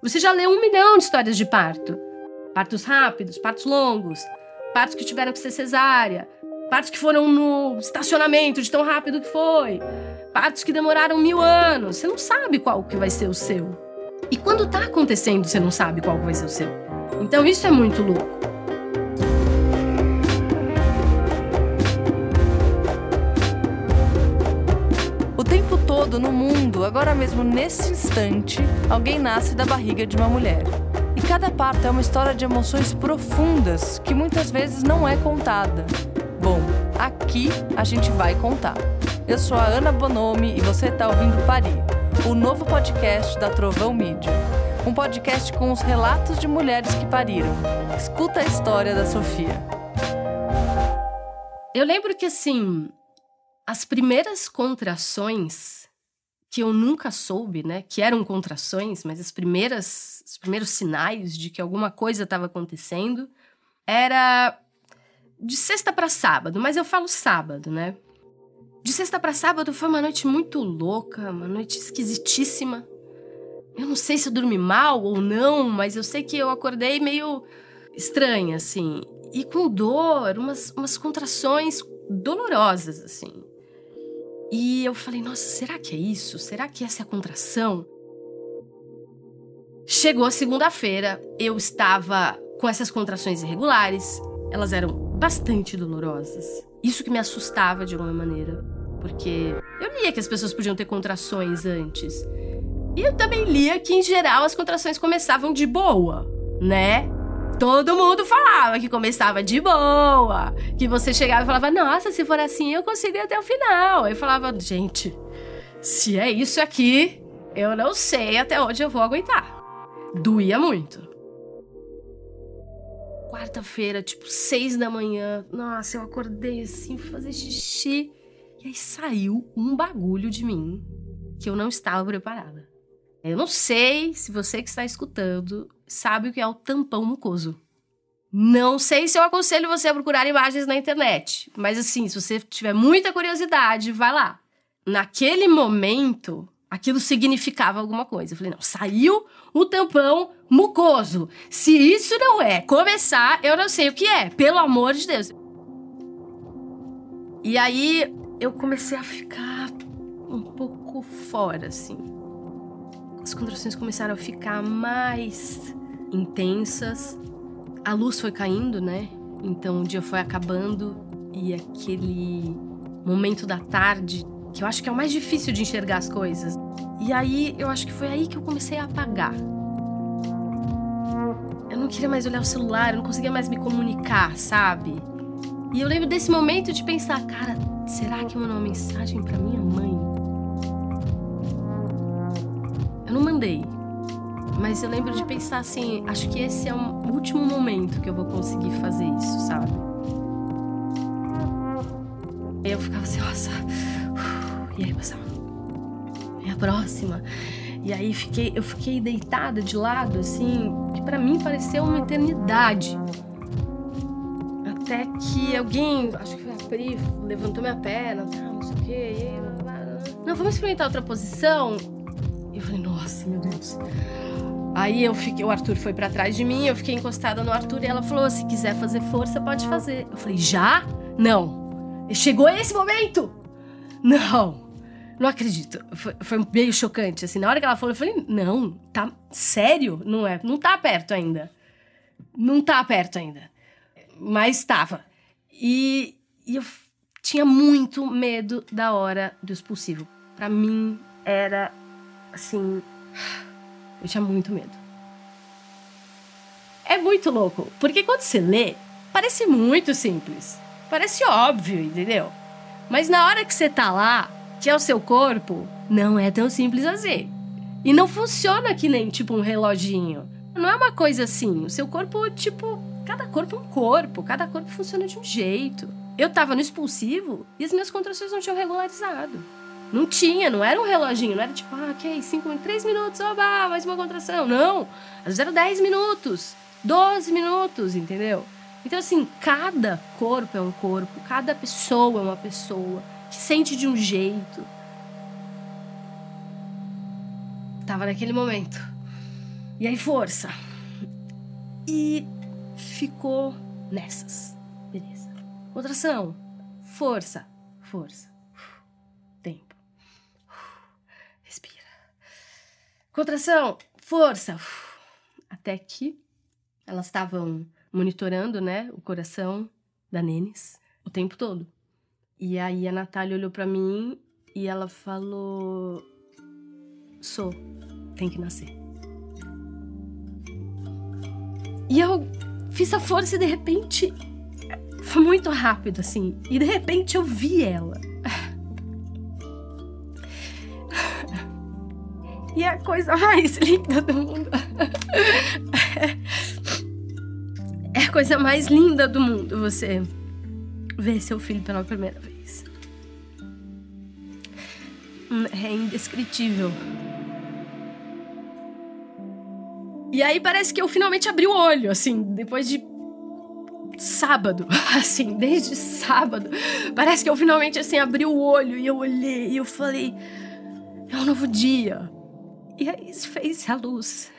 Você já leu um milhão de histórias de parto. Partos rápidos, partos longos, partos que tiveram que ser cesárea, partos que foram no estacionamento de tão rápido que foi, partos que demoraram mil anos. Você não sabe qual que vai ser o seu. E quando tá acontecendo, você não sabe qual vai ser o seu. Então isso é muito louco. Todo no mundo, agora mesmo nesse instante, alguém nasce da barriga de uma mulher. E cada parto é uma história de emoções profundas que muitas vezes não é contada. Bom, aqui a gente vai contar. Eu sou a Ana Bonomi e você está ouvindo Parir, o novo podcast da Trovão Mídia. Um podcast com os relatos de mulheres que pariram. Escuta a história da Sofia. Eu lembro que assim, as primeiras contrações que eu nunca soube, né, que eram contrações, mas as primeiras, os primeiros sinais de que alguma coisa estava acontecendo era de sexta para sábado, mas eu falo sábado, né? De sexta para sábado foi uma noite muito louca, uma noite esquisitíssima. Eu não sei se eu dormi mal ou não, mas eu sei que eu acordei meio estranha, assim. E com dor, umas, umas contrações dolorosas, assim. E eu falei, nossa, será que é isso? Será que essa é a contração? Chegou a segunda-feira, eu estava com essas contrações irregulares, elas eram bastante dolorosas. Isso que me assustava de alguma maneira, porque eu lia que as pessoas podiam ter contrações antes. E eu também lia que, em geral, as contrações começavam de boa, né? Todo mundo falava que começava de boa, que você chegava e falava, nossa, se for assim eu consigo ir até o final. Aí falava, gente, se é isso aqui, eu não sei até onde eu vou aguentar. Doía muito. Quarta-feira, tipo, seis da manhã, nossa, eu acordei assim, fui fazer xixi. E aí saiu um bagulho de mim que eu não estava preparada. Eu não sei se você que está escutando sabe o que é o tampão mucoso. Não sei se eu aconselho você a procurar imagens na internet, mas assim, se você tiver muita curiosidade, vai lá. Naquele momento, aquilo significava alguma coisa. Eu falei, não, saiu o tampão mucoso. Se isso não é começar, eu não sei o que é, pelo amor de Deus. E aí eu comecei a ficar um pouco fora, assim. As contrações começaram a ficar mais intensas. A luz foi caindo, né? Então o dia foi acabando e aquele momento da tarde, que eu acho que é o mais difícil de enxergar as coisas. E aí eu acho que foi aí que eu comecei a apagar. Eu não queria mais olhar o celular, eu não conseguia mais me comunicar, sabe? E eu lembro desse momento de pensar, cara, será que eu mandei uma mensagem para minha mãe? Mandei, mas eu lembro de pensar assim, acho que esse é o último momento que eu vou conseguir fazer isso, sabe? E eu ficava assim, nossa, e aí passava. E a próxima. E aí fiquei, eu fiquei deitada de lado, assim, que para mim pareceu uma eternidade. Até que alguém, acho que foi a Pri, levantou minha perna, tá, não sei o quê. Não, vamos experimentar outra posição? Eu falei, nossa, meu Deus. Aí eu fiquei, o Arthur foi para trás de mim, eu fiquei encostada no Arthur e ela falou: se quiser fazer força, pode fazer. Eu falei: já? Não. Chegou esse momento? Não. Não acredito. Foi, foi meio chocante, assim. Na hora que ela falou, eu falei: não, tá sério? Não é? Não tá perto ainda. Não tá perto ainda. Mas estava. E, e eu tinha muito medo da hora do expulsivo. Para mim era assim eu tinha muito medo. É muito louco, porque quando você lê, parece muito simples. Parece óbvio, entendeu? Mas na hora que você tá lá, que é o seu corpo, não é tão simples assim. E não funciona que nem tipo um reloginho. Não é uma coisa assim. O seu corpo, tipo, cada corpo é um corpo, cada corpo funciona de um jeito. Eu tava no expulsivo e as minhas contrações não tinham regularizado. Não tinha, não era um reloginho, não era tipo, ah, ok, cinco, três minutos, oba, mais uma contração. Não, às vezes era 10 minutos, 12 minutos, entendeu? Então, assim, cada corpo é um corpo, cada pessoa é uma pessoa que sente de um jeito. Tava naquele momento. E aí, força. E ficou nessas. Beleza. Contração. Força. Força. Respira. Contração. Força. Até que elas estavam monitorando, né, o coração da Nenes o tempo todo. E aí a Natália olhou para mim e ela falou: Sou, tem que nascer. E eu fiz a força e de repente foi muito rápido assim. E de repente eu vi ela. E a coisa mais linda do mundo. É a coisa mais linda do mundo você ver seu filho pela primeira vez. É indescritível. E aí parece que eu finalmente abri o olho, assim, depois de sábado, assim, desde sábado. Parece que eu finalmente assim abri o olho e eu olhei e eu falei, é um novo dia. E é aí fez é é a luz.